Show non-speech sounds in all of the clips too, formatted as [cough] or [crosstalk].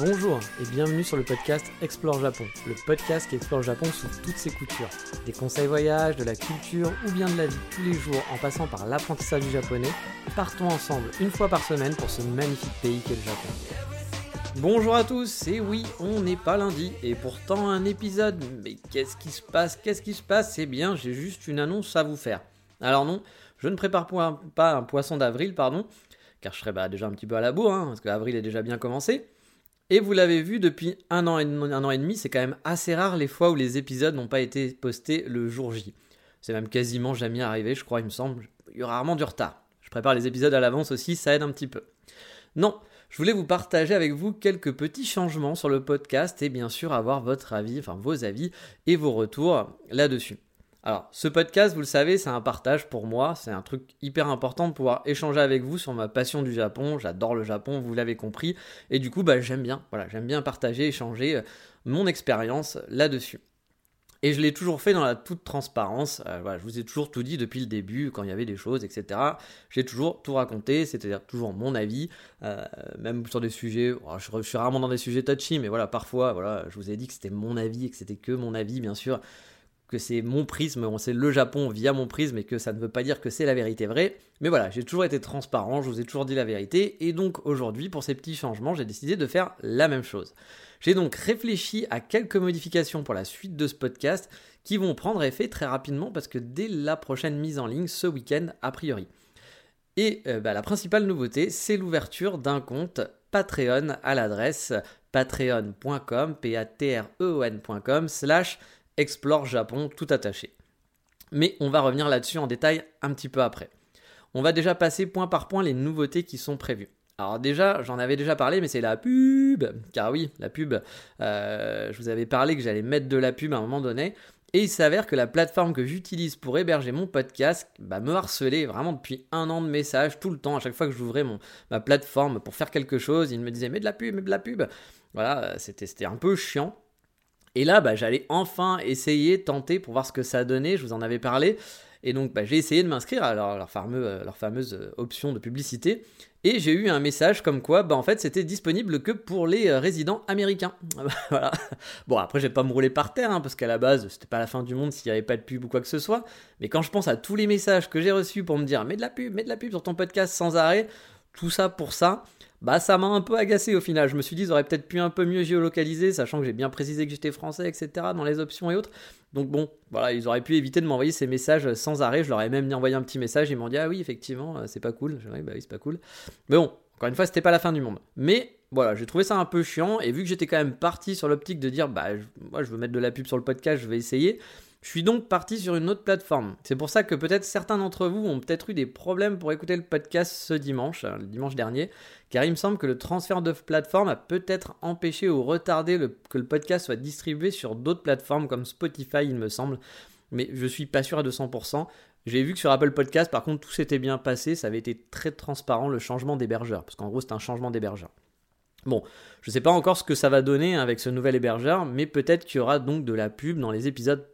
Bonjour et bienvenue sur le podcast Explore Japon, le podcast qui explore Japon sous toutes ses coutures. Des conseils voyage, de la culture ou bien de la vie tous les jours en passant par l'apprentissage du japonais, partons ensemble une fois par semaine pour ce magnifique pays qu'est le Japon. Bonjour à tous, et oui, on n'est pas lundi, et pourtant un épisode, mais qu'est-ce qui se passe, qu'est-ce qui se passe? Eh bien, j'ai juste une annonce à vous faire. Alors non, je ne prépare pas un poisson d'avril, pardon, car je serais bah, déjà un petit peu à la bourre, hein, parce que avril est déjà bien commencé. Et vous l'avez vu depuis un an, et, un an et demi, c'est quand même assez rare les fois où les épisodes n'ont pas été postés le jour J. C'est même quasiment jamais arrivé, je crois, il me semble. Il y a rarement du retard. Je prépare les épisodes à l'avance aussi, ça aide un petit peu. Non, je voulais vous partager avec vous quelques petits changements sur le podcast et bien sûr avoir votre avis, enfin vos avis et vos retours là-dessus. Alors, ce podcast, vous le savez, c'est un partage pour moi, c'est un truc hyper important de pouvoir échanger avec vous sur ma passion du Japon, j'adore le Japon, vous l'avez compris, et du coup, bah, j'aime bien, voilà, j'aime bien partager, échanger euh, mon expérience là-dessus. Et je l'ai toujours fait dans la toute transparence. Euh, voilà, je vous ai toujours tout dit depuis le début, quand il y avait des choses, etc. J'ai toujours tout raconté, c'est-à-dire toujours mon avis, euh, même sur des sujets. oh, je, je suis rarement dans des sujets touchy, mais voilà, parfois, voilà, je vous ai dit que c'était mon avis et que c'était que mon avis, bien sûr, que c'est mon prisme, on sait le Japon via mon prisme et que ça ne veut pas dire que c'est la vérité vraie. Mais voilà, j'ai toujours été transparent, je vous ai toujours dit la vérité. Et donc aujourd'hui, pour ces petits changements, j'ai décidé de faire la même chose. J'ai donc réfléchi à quelques modifications pour la suite de ce podcast qui vont prendre effet très rapidement parce que dès la prochaine mise en ligne, ce week-end a priori. Et euh, bah, la principale nouveauté, c'est l'ouverture d'un compte Patreon à l'adresse patreon.com, p-a-t-r-e-o-n.com, slash explore Japon tout attaché. Mais on va revenir là-dessus en détail un petit peu après. On va déjà passer point par point les nouveautés qui sont prévues. Alors déjà, j'en avais déjà parlé, mais c'est la pub. Car oui, la pub, euh, je vous avais parlé que j'allais mettre de la pub à un moment donné. Et il s'avère que la plateforme que j'utilise pour héberger mon podcast bah, me harcelait vraiment depuis un an de messages tout le temps. À chaque fois que j'ouvrais ma plateforme pour faire quelque chose, il me disait mais de la pub, mais de la pub. Voilà, c'était un peu chiant. Et là, bah, j'allais enfin essayer, tenter pour voir ce que ça donnait. Je vous en avais parlé. Et donc, bah, j'ai essayé de m'inscrire à leur, leur fameuse euh, option de publicité. Et j'ai eu un message comme quoi, bah, en fait, c'était disponible que pour les euh, résidents américains. [laughs] Bon, après, je vais pas me rouler par terre, hein, parce qu'à la base, c'était pas la fin du monde s'il n'y avait pas de pub ou quoi que ce soit. Mais quand je pense à tous les messages que j'ai reçus pour me dire, mets de la pub, mets de la pub sur ton podcast sans arrêt, tout ça pour ça, bah ça m'a un peu agacé au final. Je me suis dit, ils auraient peut-être pu un peu mieux géolocaliser, sachant que j'ai bien précisé que j'étais français, etc. dans les options et autres. Donc bon, voilà, ils auraient pu éviter de m'envoyer ces messages sans arrêt. Je leur ai même envoyé un petit message. Ils m'ont dit, ah oui, effectivement, c'est pas cool. Je dis, bah oui, c'est pas cool. Mais bon, encore une fois, c'était pas la fin du monde. Mais voilà, j'ai trouvé ça un peu chiant. Et vu que j'étais quand même parti sur l'optique de dire, bah moi, je veux mettre de la pub sur le podcast, je vais essayer. Je suis donc parti sur une autre plateforme. C'est pour ça que peut-être certains d'entre vous ont peut-être eu des problèmes pour écouter le podcast ce dimanche, le dimanche dernier, car il me semble que le transfert de plateforme a peut-être empêché ou retardé que le podcast soit distribué sur d'autres plateformes comme Spotify, il me semble. Mais je suis pas sûr à 200%. J'ai vu que sur Apple Podcast, par contre, tout s'était bien passé, ça avait été très transparent le changement d'hébergeur, parce qu'en gros, c'est un changement d'hébergeur. Bon, je ne sais pas encore ce que ça va donner avec ce nouvel hébergeur, mais peut-être qu'il y aura donc de la pub dans les épisodes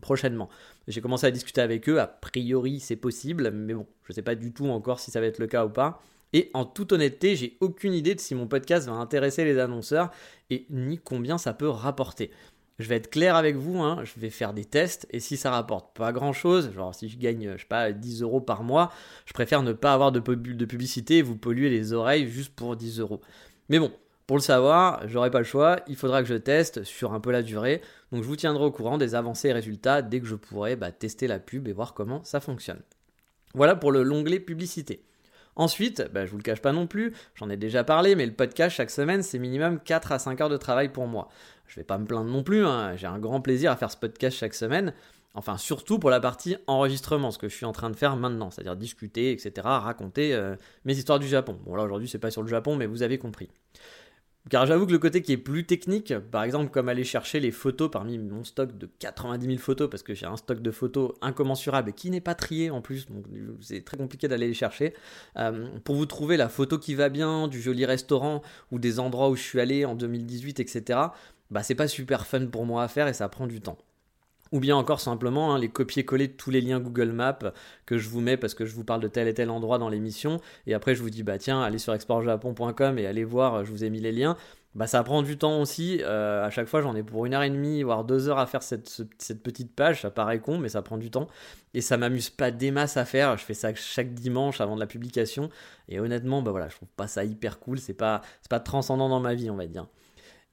prochainement. J'ai commencé à discuter avec eux, a priori c'est possible, mais bon, je ne sais pas du tout encore si ça va être le cas ou pas. Et en toute honnêteté, j'ai aucune idée de si mon podcast va intéresser les annonceurs et ni combien ça peut rapporter. Je vais être clair avec vous, hein, je vais faire des tests et si ça rapporte pas grand chose, genre si je gagne, je sais pas, 10 euros par mois, je préfère ne pas avoir de, de publicité et vous polluer les oreilles juste pour 10 euros. Mais bon, pour le savoir, j'aurai pas le choix, il faudra que je teste sur un peu la durée. Donc je vous tiendrai au courant des avancées et résultats dès que je pourrai bah, tester la pub et voir comment ça fonctionne. Voilà pour le l'onglet publicité. Ensuite, bah, je vous le cache pas non plus, j'en ai déjà parlé, mais le podcast chaque semaine, c'est minimum 4 à 5 heures de travail pour moi. Je vais pas me plaindre non plus, hein, j'ai un grand plaisir à faire ce podcast chaque semaine. Enfin, surtout pour la partie enregistrement, ce que je suis en train de faire maintenant, c'est-à-dire discuter, etc., raconter euh, mes histoires du Japon. Bon, là aujourd'hui, c'est pas sur le Japon, mais vous avez compris. Car j'avoue que le côté qui est plus technique, par exemple comme aller chercher les photos parmi mon stock de 90 000 photos, parce que j'ai un stock de photos incommensurable et qui n'est pas trié en plus, donc c'est très compliqué d'aller les chercher, euh, pour vous trouver la photo qui va bien, du joli restaurant ou des endroits où je suis allé en 2018, etc., bah c'est pas super fun pour moi à faire et ça prend du temps ou bien encore simplement hein, les copier-coller de tous les liens Google Maps que je vous mets parce que je vous parle de tel et tel endroit dans l'émission, et après je vous dis bah tiens, allez sur exportjapon.com et allez voir, je vous ai mis les liens. Bah ça prend du temps aussi, euh, à chaque fois j'en ai pour une heure et demie, voire deux heures à faire cette, cette petite page, ça paraît con, mais ça prend du temps, et ça m'amuse pas des masses à faire, je fais ça chaque dimanche avant de la publication, et honnêtement, bah voilà, je trouve pas ça hyper cool, c'est pas, pas transcendant dans ma vie, on va dire.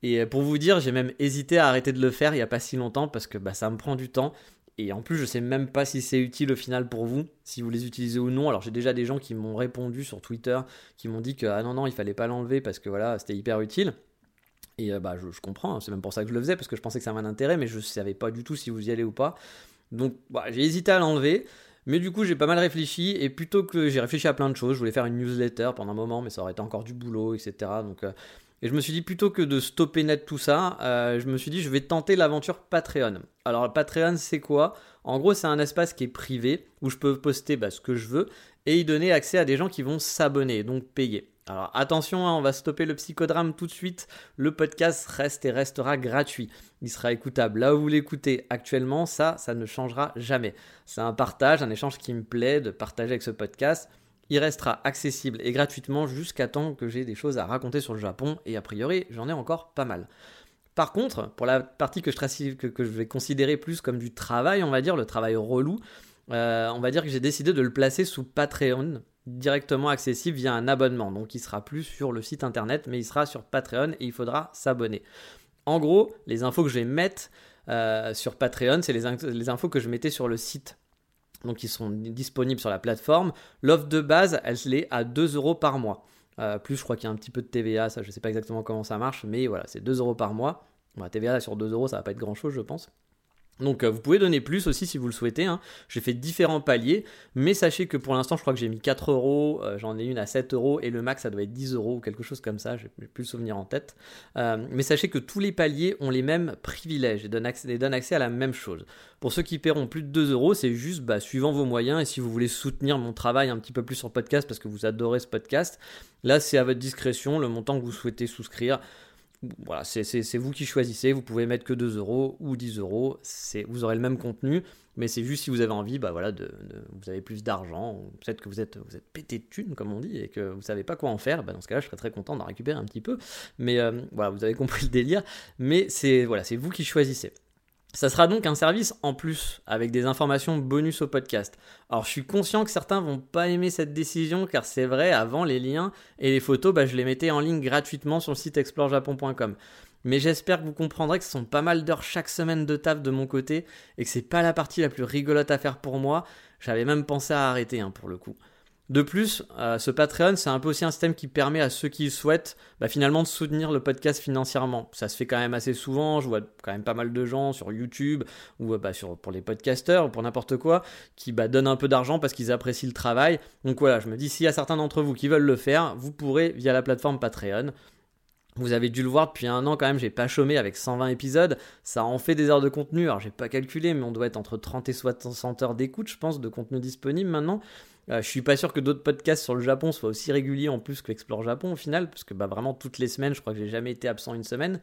Et euh, pour vous dire, j'ai même hésité à arrêter de le faire il n'y a pas si longtemps parce que bah, ça me prend du temps. Et en plus, je sais même pas si c'est utile au final pour vous, si vous les utilisez ou non. Alors j'ai déjà des gens qui m'ont répondu sur Twitter, qui m'ont dit que ah non non, il fallait pas l'enlever parce que voilà, c'était hyper utile. Et euh, bah je, comprends, hein. c'est même pour ça que je le faisais parce que je pensais que ça avait un intérêt, mais je savais pas du tout si vous y allez ou pas. Donc bah, j'ai hésité à l'enlever. Mais du coup, j'ai pas mal réfléchi et plutôt que j'ai réfléchi à plein de choses, je voulais faire une newsletter pendant un moment, mais ça aurait été encore du boulot, etc. Donc euh, et je me suis dit, plutôt que de stopper net tout ça, euh, je me suis dit, je vais tenter l'aventure Patreon. Alors, Patreon, c'est quoi? En gros, c'est un espace qui est privé, où je peux poster bah, ce que je veux, et y donner accès à des gens qui vont s'abonner, donc payer. Alors attention, hein, on va stopper le psychodrame tout de suite. Le podcast reste et restera gratuit. Il sera écoutable là où vous l'écoutez actuellement. Ça, ça ne changera jamais. C'est un partage, un échange qui me plaît de partager avec ce podcast. Il restera accessible et gratuitement jusqu'à temps que j'ai des choses à raconter sur le Japon, et a priori, j'en ai encore pas mal. Par contre, pour la partie que je, vais considérer plus comme du travail, on va dire, le travail relou, euh, on va dire que j'ai décidé de le placer sous Patreon, directement accessible via un abonnement. Donc il sera plus sur le site internet, mais il sera sur Patreon et il faudra s'abonner. En gros, les infos que je vais mettre euh, sur Patreon, c'est les, les, infos que je mettais sur le site donc ils sont disponibles sur la plateforme. L'offre de base, elle est à 2 euros par mois. Euh, plus, je crois qu'il y a un petit peu de TVA, ça je ne sais pas exactement comment ça marche, mais voilà, c'est 2 euros par mois. la TVA sur 2 euros, ça va pas être grand chose, je pense. Donc euh, vous pouvez donner plus aussi si vous le souhaitez. Hein. J'ai fait différents paliers, mais sachez que pour l'instant je crois que j'ai mis 4 euros, euh, j'en ai une à 7 euros et le max ça doit être 10 euros ou quelque chose comme ça, je n'ai plus le souvenir en tête. Euh, mais sachez que tous les paliers ont les mêmes privilèges et donnent accès, à la même chose. Pour ceux qui paieront plus de 2 euros, c'est juste bah, suivant vos moyens et si vous voulez soutenir mon travail un petit peu plus sur podcast parce que vous adorez ce podcast, là c'est à votre discrétion le montant que vous souhaitez souscrire. Voilà, c'est vous qui choisissez. Vous pouvez mettre que 2 euros ou 10 euros. Vous aurez le même contenu, mais c'est juste si vous avez envie, bah voilà, de, vous avez plus d'argent, peut-être que vous êtes, vous êtes pété de thunes, comme on dit, et que vous savez pas quoi en faire. Bah dans ce cas-là, je serais très content d'en récupérer un petit peu. Mais euh, voilà, vous avez compris le délire. Mais c'est voilà, c'est vous qui choisissez. Ça sera donc un service en plus, avec des informations bonus au podcast. Alors je suis conscient que certains vont pas aimer cette décision, car c'est vrai, avant les liens et les photos, bah, je les mettais en ligne gratuitement sur le site explorejapon.com. Mais j'espère que vous comprendrez que ce sont pas mal d'heures chaque semaine de taf de mon côté, et que c'est pas la partie la plus rigolote à faire pour moi. J'avais même pensé à arrêter hein, pour le coup. De plus, euh, ce Patreon, c'est un peu aussi un système qui permet à ceux qui souhaitent bah, finalement de soutenir le podcast financièrement. Ça se fait quand même assez souvent, je vois quand même pas mal de gens sur YouTube ou euh, bah, pour les podcasteurs ou pour n'importe quoi qui bah, donnent un peu d'argent parce qu'ils apprécient le travail. Donc voilà, je me dis, s'il y a certains d'entre vous qui veulent le faire, vous pourrez via la plateforme Patreon. Vous avez dû le voir depuis un an quand même, j'ai pas chômé avec 120 épisodes. Ça en fait des heures de contenu. Alors j'ai pas calculé, mais on doit être entre 30 et 60 heures d'écoute, je pense, de contenu disponible maintenant. Euh, je suis pas sûr que d'autres podcasts sur le Japon soient aussi réguliers en plus que Explore Japon au final, parce que bah, vraiment toutes les semaines, je crois que j'ai jamais été absent une semaine.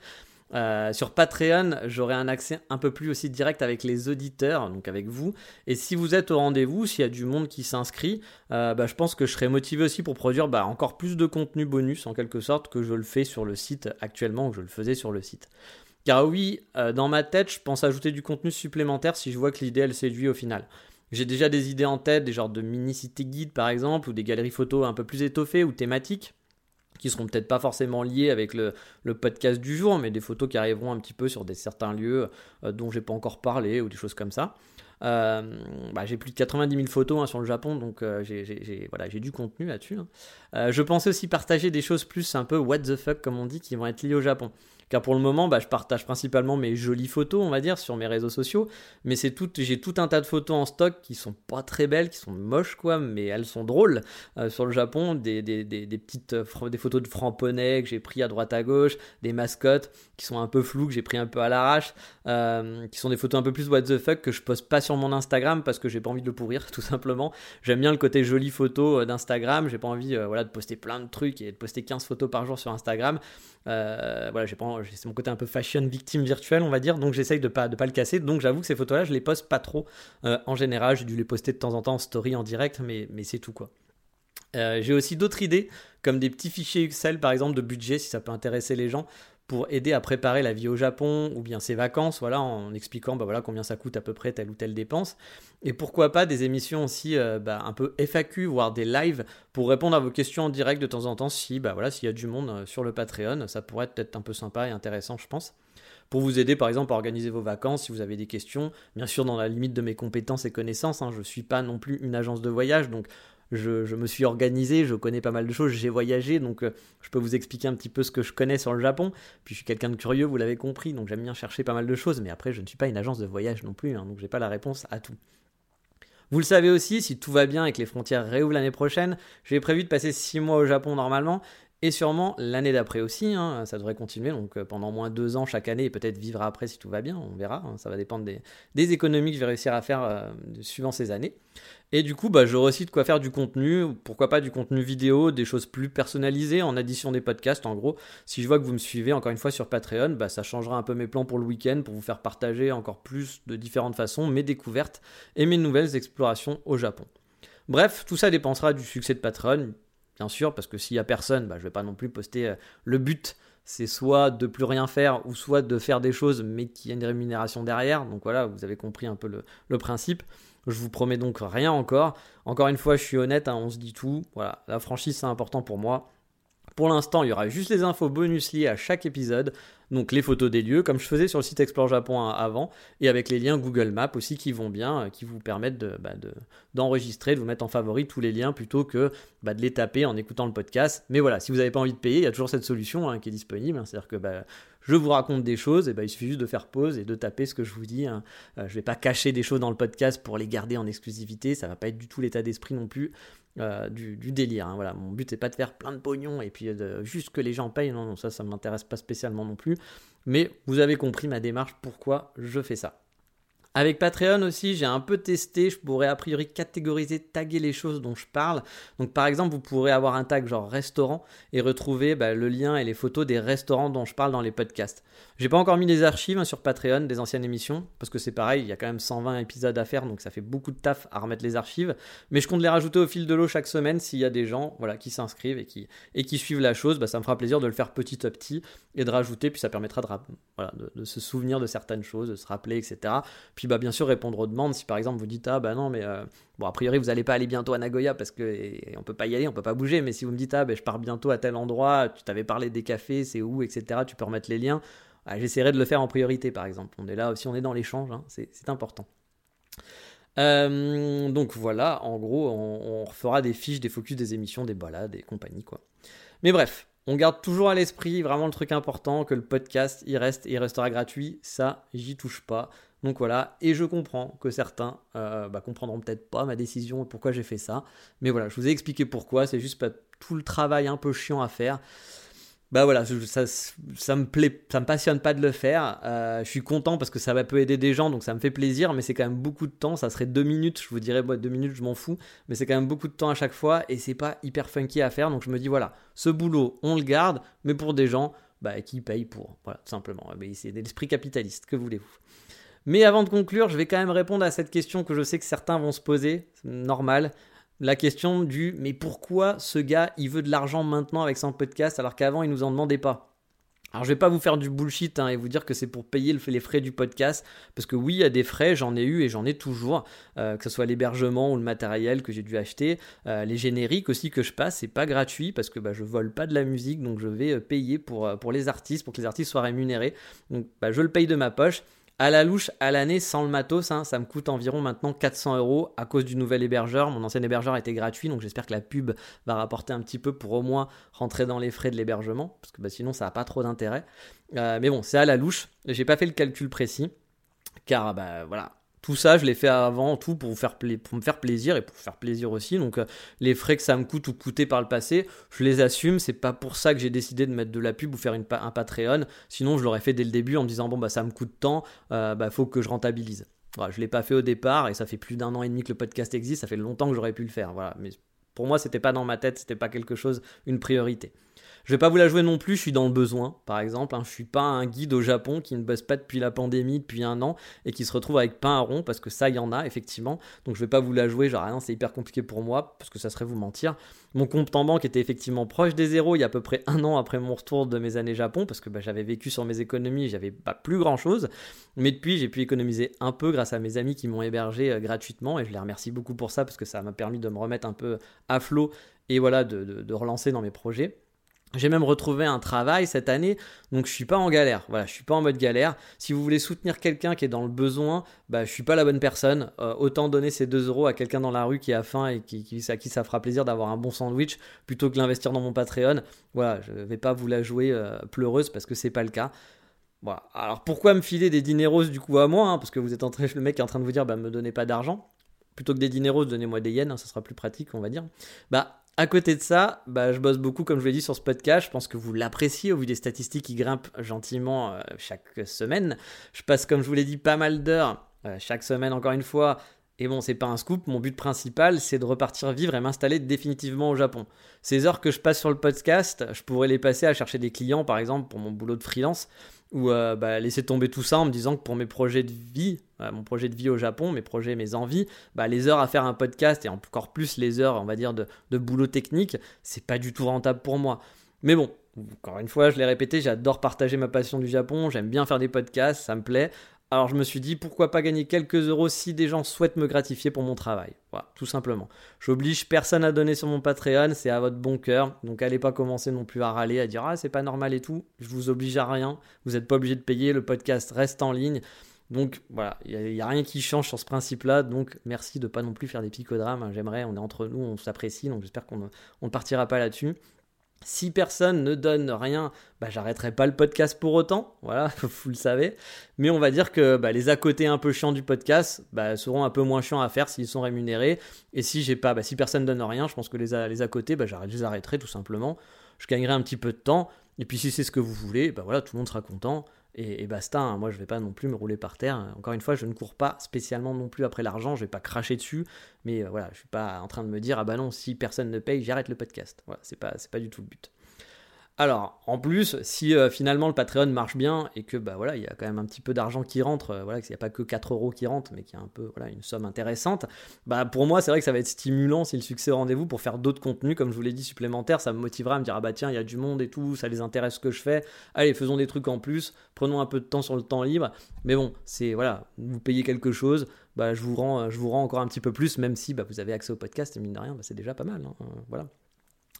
Euh, sur Patreon, j'aurai un accès un peu plus aussi direct avec les auditeurs, donc avec vous. Et si vous êtes au rendez-vous, s'il y a du monde qui s'inscrit, euh, bah, je pense que je serai motivé aussi pour produire bah, encore plus de contenu bonus en quelque sorte que je le fais sur le site actuellement, que je le faisais sur le site. Car oui, dans ma tête, je pense ajouter du contenu supplémentaire si je vois que l'idée elle séduit au final. J'ai déjà des idées en tête, des genres de mini-cités guides par exemple, ou des galeries photos un peu plus étoffées ou thématiques, qui seront peut-être pas forcément liées avec le, podcast du jour, mais des photos qui arriveront un petit peu sur des certains lieux euh, dont j'ai pas encore parlé ou des choses comme ça. Bah, j'ai plus de 90 000 photos hein, sur le Japon, donc j'ai voilà, du contenu là-dessus. Hein. je pensais aussi partager des choses plus un peu what the fuck, comme on dit, qui vont être liées au Japon. Car pour le moment, bah, je partage principalement mes jolies photos, on va dire, sur mes réseaux sociaux. Mais c'est tout, j'ai tout un tas de photos en stock qui sont pas très belles, qui sont moches, quoi, mais elles sont drôles euh, sur le Japon. Des, des, des, petites euh, des photos de francs-poney que j'ai pris à droite à gauche, des mascottes qui sont un peu floues, que j'ai pris un peu à l'arrache, euh, qui sont des photos un peu plus what the fuck que je poste pas sur mon Instagram parce que j'ai pas envie de le pourrir, [laughs] tout simplement. J'aime bien le côté jolie photo d'Instagram, j'ai pas envie voilà, de poster plein de trucs et de poster 15 photos par jour sur Instagram. voilà, j'ai pas c'est mon côté un peu fashion victime virtuelle, on va dire, donc j'essaye de pas, de pas le casser. Donc j'avoue que ces photos-là, je les poste pas trop euh, en général. J'ai dû les poster de temps en temps en story, en direct, mais, c'est tout quoi. Euh, j'ai aussi d'autres idées, comme des petits fichiers Excel par exemple de budget, si ça peut intéresser les gens pour aider à préparer la vie au Japon ou bien ses vacances, voilà, en expliquant bah, voilà, combien ça coûte à peu près telle ou telle dépense. Et pourquoi pas des émissions aussi euh, bah, un peu FAQ, voire des lives pour répondre à vos questions en direct de temps en temps si bah, voilà, s'il y a du monde euh, sur le Patreon, ça pourrait être un peu sympa et intéressant, je pense. Pour vous aider par exemple à organiser vos vacances si vous avez des questions, bien sûr dans la limite de mes compétences et connaissances, hein, je ne suis pas non plus une agence de voyage, donc je, me suis organisé, je connais pas mal de choses, j'ai voyagé, donc euh, je peux vous expliquer un petit peu ce que je connais sur le Japon. Puis je suis quelqu'un de curieux, vous l'avez compris, donc j'aime bien chercher pas mal de choses, mais après je ne suis pas une agence de voyage non plus, hein, donc j'ai pas la réponse à tout. Vous le savez aussi, si tout va bien et que les frontières réouvrent l'année prochaine, j'ai prévu de passer 6 mois au Japon normalement, et sûrement l'année d'après aussi, hein, ça devrait continuer, donc euh, pendant moins deux ans chaque année, et peut-être vivre après si tout va bien, on verra, hein, ça va dépendre des, économies que je vais réussir à faire euh, suivant ces années. Et du coup, j'aurai aussi de quoi faire du contenu, pourquoi pas du contenu vidéo, des choses plus personnalisées en addition des podcasts. En gros, si je vois que vous me suivez encore une fois sur Patreon, bah, ça changera un peu mes plans pour le week-end pour vous faire partager encore plus de différentes façons mes découvertes et mes nouvelles explorations au Japon. Bref, tout ça dépendra du succès de Patreon, bien sûr, parce que s'il y a personne, bah, je vais pas non plus poster. Euh, le but, c'est soit de plus rien faire ou soit de faire des choses mais qu'il y a une rémunération derrière. Donc voilà, vous avez compris un peu le principe. Je vous promets donc rien encore. Encore une fois, je suis honnête, hein, on se dit tout. Voilà, la franchise c'est important pour moi. Pour l'instant, il y aura juste les infos bonus liées à chaque épisode, donc les photos des lieux, comme je faisais sur le site Explore Japon avant, et avec les liens Google Maps aussi qui vont bien, euh, qui vous permettent bah, d'enregistrer, de, vous mettre en favori tous les liens plutôt que bah, de les taper en écoutant le podcast. Mais voilà, si vous n'avez pas envie de payer, il y a toujours cette solution hein, qui est disponible, hein. c'est-à-dire que bah, je vous raconte des choses, et ben, il suffit juste de faire pause et de taper ce que je vous dis. Hein. Euh, je ne vais pas cacher des choses dans le podcast pour les garder en exclusivité, ça va pas être du tout l'état d'esprit non plus euh, du, délire. Hein. Voilà, mon but c'est pas de faire plein de pognon et puis juste que les gens payent. Non, non, ça, ça m'intéresse pas spécialement non plus. Mais vous avez compris ma démarche, pourquoi je fais ça? Avec Patreon aussi, j'ai un peu testé, je pourrais a priori catégoriser, taguer les choses dont je parle. Donc par exemple, vous pourrez avoir un tag genre restaurant et retrouver bah, le lien et les photos des restaurants dont je parle dans les podcasts. J'ai pas encore mis les archives hein, sur Patreon des anciennes émissions, parce que c'est pareil, il y a quand même 120 épisodes à faire, donc ça fait beaucoup de taf à remettre les archives. Mais je compte les rajouter au fil de l'eau chaque semaine s'il y a des gens voilà, qui s'inscrivent et qui, et qui suivent la chose. Bah, ça me fera plaisir de le faire petit à petit et de rajouter, puis ça permettra de, de, se souvenir de certaines choses, de se rappeler, etc. Puis bah, bien sûr répondre aux demandes. Si par exemple vous dites, ah bah non, mais euh, bon, a priori vous n'allez pas aller bientôt à Nagoya parce que on peut pas y aller, on peut pas bouger, mais si vous me dites, ah bah, je pars bientôt à tel endroit, tu t'avais parlé des cafés, c'est où, etc., tu peux remettre les liens ah, j'essaierai de le faire en priorité, par exemple. On est là, si on est dans l'échange, hein, c'est important. Euh, donc voilà, en gros, on, on, refera des fiches, des focus, des émissions, des balades et compagnie, quoi. Mais bref, on garde toujours à l'esprit vraiment le truc important, que le podcast, il reste et il restera gratuit. Ça, j'y touche pas. Donc voilà, et je comprends que certains euh, bah, comprendront peut-être pas ma décision et pourquoi j'ai fait ça. Mais voilà, je vous ai expliqué pourquoi, c'est juste pas tout le travail un peu chiant à faire bah voilà, ça, me passionne pas de le faire. Euh, je suis content parce que ça va peut aider des gens, donc ça me fait plaisir, mais c'est quand même beaucoup de temps. Ça serait deux minutes, je vous dirais, deux minutes, je m'en fous, mais c'est quand même beaucoup de temps à chaque fois et c'est pas hyper funky à faire. Donc je me dis, voilà, ce boulot, on le garde, mais pour des gens bah, qui payent pour. Voilà, tout simplement. C'est l'esprit capitaliste, que voulez-vous? Mais avant de conclure, je vais quand même répondre à cette question que je sais que certains vont se poser, normal. La question du mais pourquoi ce gars il veut de l'argent maintenant avec son podcast alors qu'avant il nous en demandait pas? Alors je vais pas vous faire du bullshit hein, et vous dire que c'est pour payer les frais du podcast parce que oui il y a des frais j'en ai eu et j'en ai toujours euh, que ce soit l'hébergement ou le matériel que j'ai dû acheter euh, les génériques aussi que je passe c'est pas gratuit parce que bah, je vole pas de la musique donc je vais euh, payer pour, pour les artistes pour que les artistes soient rémunérés. Donc bah, je le paye de ma poche À la louche, à l'année, sans le matos, hein, ça me coûte environ maintenant 400 euros à cause du nouvel hébergeur. Mon ancien hébergeur était gratuit, donc j'espère que la pub va rapporter un petit peu pour au moins rentrer dans les frais de l'hébergement, parce que bah, sinon ça n'a pas trop d'intérêt. Euh, mais bon, c'est à la louche. J'ai pas fait le calcul précis, car bah voilà, tout ça, je l'ai fait avant tout pour, me faire plaisir et pour faire plaisir aussi. Donc, euh, les frais que ça me coûte ou coûté par le passé, je les assume. C'est pas pour ça que j'ai décidé de mettre de la pub ou faire une, un Patreon. Sinon, je l'aurais fait dès le début en disant bon, bah, ça me coûte tant, euh, bah, faut que je rentabilise. Voilà, je l'ai pas fait au départ et ça fait plus d'un an et demi que le podcast existe. Ça fait longtemps que j'aurais pu le faire. Voilà, mais pour moi, c'était pas dans ma tête, c'était pas quelque chose, une priorité. Je vais pas vous la jouer non plus, je suis dans le besoin, par exemple. Hein. Je suis pas un guide au Japon qui ne bosse pas depuis la pandémie, depuis un an, et qui se retrouve avec pain à rond, parce que ça, il y en a, effectivement. Donc je vais pas vous la jouer, genre, ah c'est hyper compliqué pour moi, parce que ça serait vous mentir. Mon compte en banque était effectivement proche des zéros il y a à peu près un an après mon retour de mes années Japon, parce que bah, j'avais vécu sur mes économies, j'avais pas plus grand chose. Mais depuis, j'ai pu économiser un peu grâce à mes amis qui m'ont hébergé euh, gratuitement, et je les remercie beaucoup pour ça, parce que ça m'a permis de me remettre un peu à flot et voilà, de relancer dans mes projets. J'ai même retrouvé un travail cette année, donc je suis pas en galère. Voilà, je suis pas en mode galère. Si vous voulez soutenir quelqu'un qui est dans le besoin, bah je suis pas la bonne personne. Euh, autant donner ces 2 euros à quelqu'un dans la rue qui a faim et à qui ça fera plaisir d'avoir un bon sandwich plutôt que l'investir dans mon Patreon. Voilà, je vais pas vous la jouer euh, pleureuse parce que c'est pas le cas. Voilà. Alors pourquoi me filer des dineros du coup à moi hein, Parce que vous êtes en train, le mec est en train de vous dire, bah me donnez pas d'argent. Plutôt que des dineros, donnez-moi des yens, hein, ça sera plus pratique, on va dire. Bah à côté de ça, bah, je bosse beaucoup, comme je l'ai dit, sur ce podcast. Je pense que vous l'appréciez au vu des statistiques qui grimpent gentiment euh, chaque semaine. Je passe, comme je vous l'ai dit, pas mal d'heures euh, chaque semaine, encore une fois. Et bon, c'est pas un scoop. Mon but principal, c'est de repartir vivre et m'installer définitivement au Japon. Ces heures que je passe sur le podcast, je pourrais les passer à chercher des clients, par exemple, pour mon boulot de freelance ou euh, bah, laisser tomber tout ça en me disant que pour mes projets de vie, euh, mon projet de vie au Japon, mes projets, mes envies, bah, les heures à faire un podcast et encore plus les heures, on va dire, de, de boulot technique, c'est pas du tout rentable pour moi. Mais bon, encore une fois, je l'ai répété, j'adore partager ma passion du Japon, j'aime bien faire des podcasts, ça me plaît. Alors je me suis dit pourquoi pas gagner quelques euros si des gens souhaitent me gratifier pour mon travail. Voilà, tout simplement. J'oblige personne à donner sur mon Patreon, c'est à votre bon cœur. Donc allez pas commencer non plus à râler, à dire ah c'est pas normal et tout. Je vous oblige à rien. Vous n'êtes pas obligé de payer, le podcast reste en ligne. Donc voilà, il n'y a, rien qui change sur ce principe-là. Donc merci de pas non plus faire des picodrames. J'aimerais, on est entre nous, on s'apprécie. Donc j'espère qu'on ne partira pas là-dessus. Si personne ne donne rien, bah, j'arrêterai pas le podcast pour autant, voilà, [laughs] vous le savez. Mais on va dire que bah, les à côté un peu chiants du podcast bah, seront un peu moins chiants à faire s'ils sont rémunérés. Et si j'ai pas, bah, si personne ne donne rien, je pense que les à, les à côté, bah, je les arrêterai tout simplement. Je gagnerai un petit peu de temps. Et puis si c'est ce que vous voulez, bah voilà, tout le monde sera content et, basta. Hein. Moi, je vais pas non plus me rouler par terre. Encore une fois, je ne cours pas spécialement non plus après l'argent. Je vais pas cracher dessus, mais euh, voilà, je suis pas en train de me dire ah bah non, si personne ne paye, j'arrête le podcast. Voilà, c'est pas c'est pas du tout le but. Alors, en plus, si euh, finalement le Patreon marche bien et que bah voilà, il y a quand même un petit peu d'argent qui rentre, euh, voilà, qu'il n'y a pas que 4 euros qui rentrent, mais qu'il y a un peu voilà, une somme intéressante, bah pour moi c'est vrai que ça va être stimulant si le succès au rendez-vous pour faire d'autres contenus, comme je vous l'ai dit, supplémentaires, ça me motivera à me dire ah bah tiens, il y a du monde et tout, ça les intéresse ce que je fais, allez, faisons des trucs en plus, prenons un peu de temps sur le temps libre, mais bon, c'est voilà, vous payez quelque chose, bah je vous rends, je vous rends encore un petit peu plus, même si bah, vous avez accès au podcast, et mine de rien, bah, c'est déjà pas mal, hein, voilà.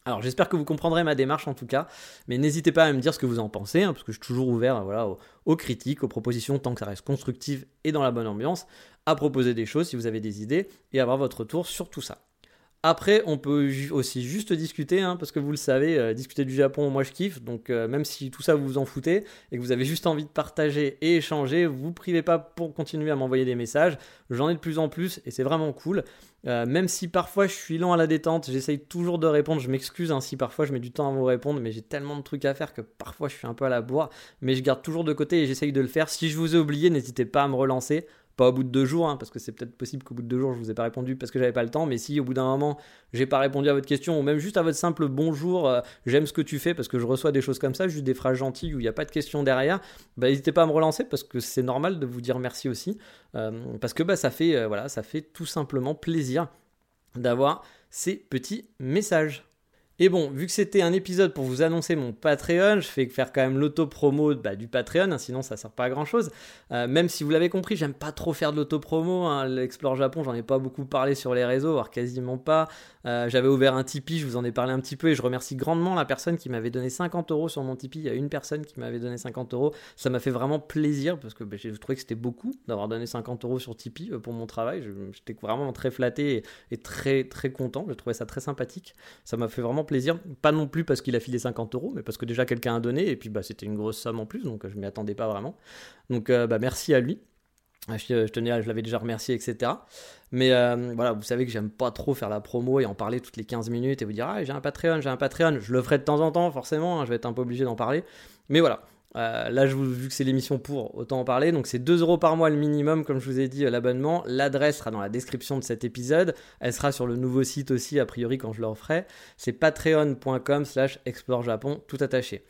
Alors j'espère que vous comprendrez ma démarche en tout cas, mais n'hésitez pas à me dire ce que vous en pensez, hein, parce que je suis toujours ouvert voilà, aux, critiques, aux propositions, tant que ça reste constructif et dans la bonne ambiance, à proposer des choses si vous avez des idées, et avoir votre retour sur tout ça. Après, on peut aussi juste discuter, hein, parce que vous le savez, euh, discuter du Japon, moi je kiffe. Donc euh, même si tout ça vous vous en foutez et que vous avez juste envie de partager et échanger, vous privez pas pour continuer à m'envoyer des messages. J'en ai de plus en plus et c'est vraiment cool. Euh, même si parfois je suis lent à la détente, j'essaye toujours de répondre. Je m'excuse hein, si parfois je mets du temps à vous répondre, mais j'ai tellement de trucs à faire que parfois je suis un peu à la boire. Mais je garde toujours de côté et j'essaye de le faire. Si je vous ai oublié, n'hésitez pas à me relancer. Pas au bout de deux jours, hein, parce que c'est peut-être possible qu'au bout de deux jours je vous ai pas répondu parce que j'avais pas le temps. Mais si au bout d'un moment j'ai pas répondu à votre question ou même juste à votre simple bonjour, euh, j'aime ce que tu fais parce que je reçois des choses comme ça, juste des phrases gentilles où il n'y a pas de question derrière, bah, n'hésitez pas à me relancer parce que c'est normal de vous dire merci aussi euh, parce que bah, ça fait euh, voilà ça fait tout simplement plaisir d'avoir ces petits messages. Et bon, vu que c'était un épisode pour vous annoncer mon Patreon, je fais faire quand même l'auto-promo bah, du Patreon, hein, sinon ça sert pas à grand chose. Euh, même si vous l'avez compris, j'aime pas trop faire de l'auto-promo. Hein, L'Explore Japon, j'en ai pas beaucoup parlé sur les réseaux, voire quasiment pas. Euh, j'avais ouvert un Tipeee, je vous en ai parlé un petit peu et je remercie grandement la personne qui m'avait donné 50 euros sur mon Tipeee. Il y a une personne qui m'avait donné 50 euros. Ça m'a fait vraiment plaisir parce que bah, j'ai trouvé que c'était beaucoup d'avoir donné 50 euros sur Tipeee euh, pour mon travail. J'étais vraiment très flatté et, très très content. Je trouvais ça très sympathique. Ça m'a fait vraiment plaisir. Pas non plus parce qu'il a filé 50 euros, mais parce que déjà quelqu'un a donné et puis bah, c'était une grosse somme en plus, donc je m'y attendais pas vraiment. Donc euh, bah, merci à lui. Ah, je, l'avais déjà remercié, etc. Mais euh, voilà, vous savez que j'aime pas trop faire la promo et en parler toutes les 15 minutes et vous dire ah j'ai un Patreon, j'ai un Patreon. Je le ferai de temps en temps, forcément. Hein, je vais être un peu obligé d'en parler. Mais voilà. Euh, là, je vous, vu que c'est l'émission pour, autant en parler. Donc, c'est 2 euros par mois le minimum, comme je vous ai dit, euh, l'abonnement. L'adresse sera dans la description de cet épisode. Elle sera sur le nouveau site aussi, a priori, quand je le referai. C'est patreon.com/slash explore japon, tout attaché.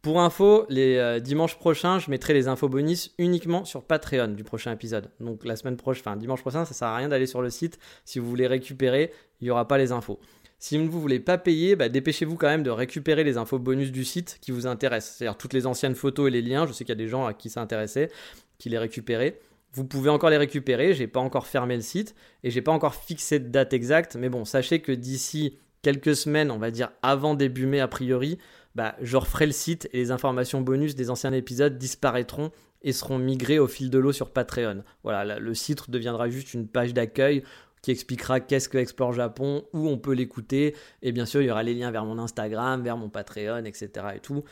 Pour info, les euh, dimanches prochains, je mettrai les infos bonus uniquement sur Patreon du prochain épisode. Donc la semaine prochaine, enfin dimanche prochain, ça sert à rien d'aller sur le site. Si vous voulez récupérer, il n'y aura pas les infos. Si vous ne voulez pas payer, bah, dépêchez-vous quand même de récupérer les infos bonus du site qui vous intéressent. C'est-à-dire toutes les anciennes photos et les liens. Je sais qu'il y a des gens à qui ça intéressait, qui les récupéraient. Vous pouvez encore les récupérer. J'ai pas encore fermé le site et j'ai pas encore fixé de date exacte. Mais bon, sachez que d'ici quelques semaines, on va dire avant début mai a priori, bah, je referai le site et les informations bonus des anciens épisodes disparaîtront et seront migrées au fil de l'eau sur Patreon. Voilà, le site deviendra juste une page d'accueil qui expliquera qu'est-ce que Explore Japon, où on peut l'écouter, et bien sûr il y aura les liens vers mon Instagram, vers mon Patreon, etc. et tout,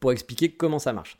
pour expliquer comment ça marche.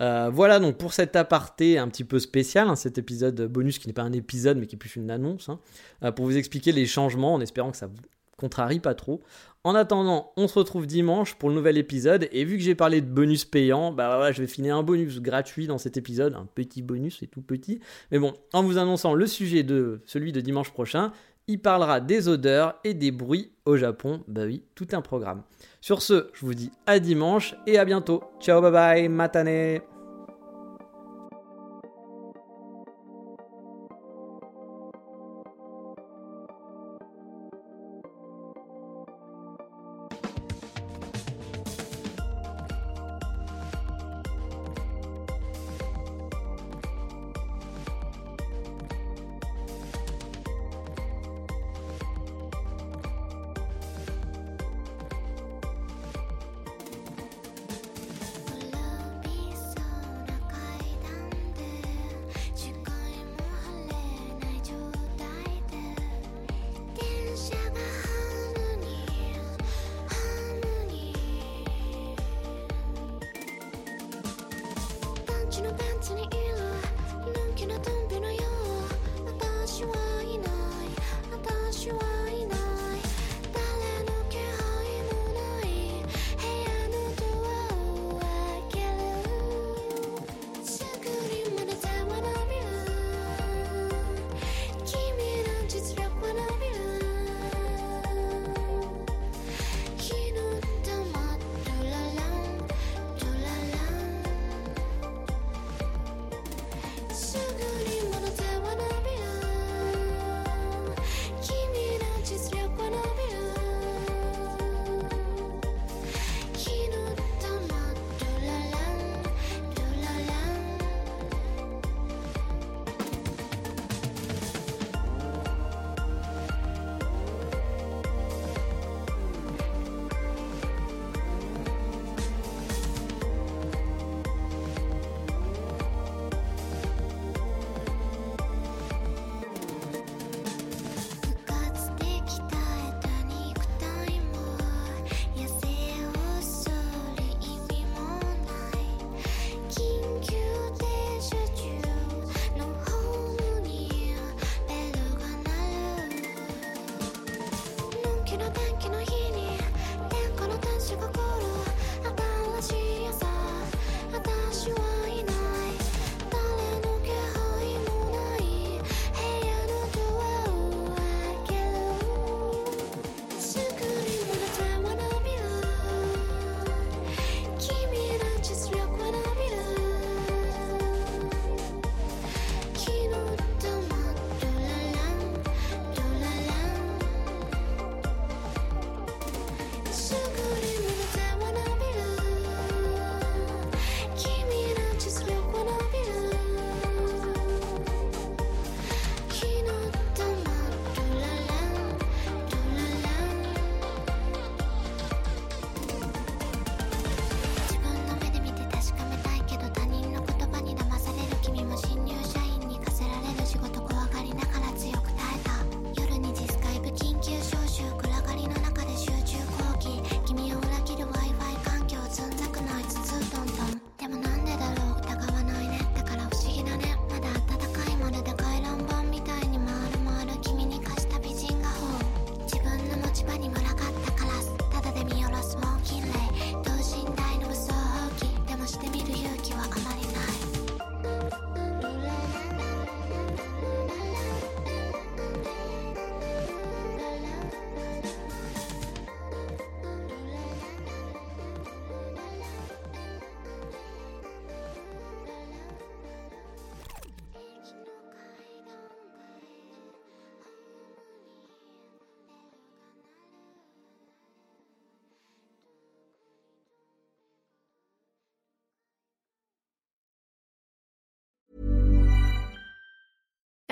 Euh, voilà donc pour cet aparté un petit peu spécial, hein, cet épisode bonus qui n'est pas un épisode mais qui est plus une annonce, hein, euh, pour vous expliquer les changements en espérant que ça vous contrarie pas trop. En attendant, on se retrouve dimanche pour le nouvel épisode. Et vu que j'ai parlé de bonus payant, bah voilà, je vais finir un bonus gratuit dans cet épisode. Un petit bonus, c'est tout petit. Mais bon, en vous annonçant le sujet de celui de dimanche prochain, il parlera des odeurs et des bruits au Japon. Bah oui, tout un programme. Sur ce, je vous dis à dimanche et à bientôt. Ciao, bye bye, matane!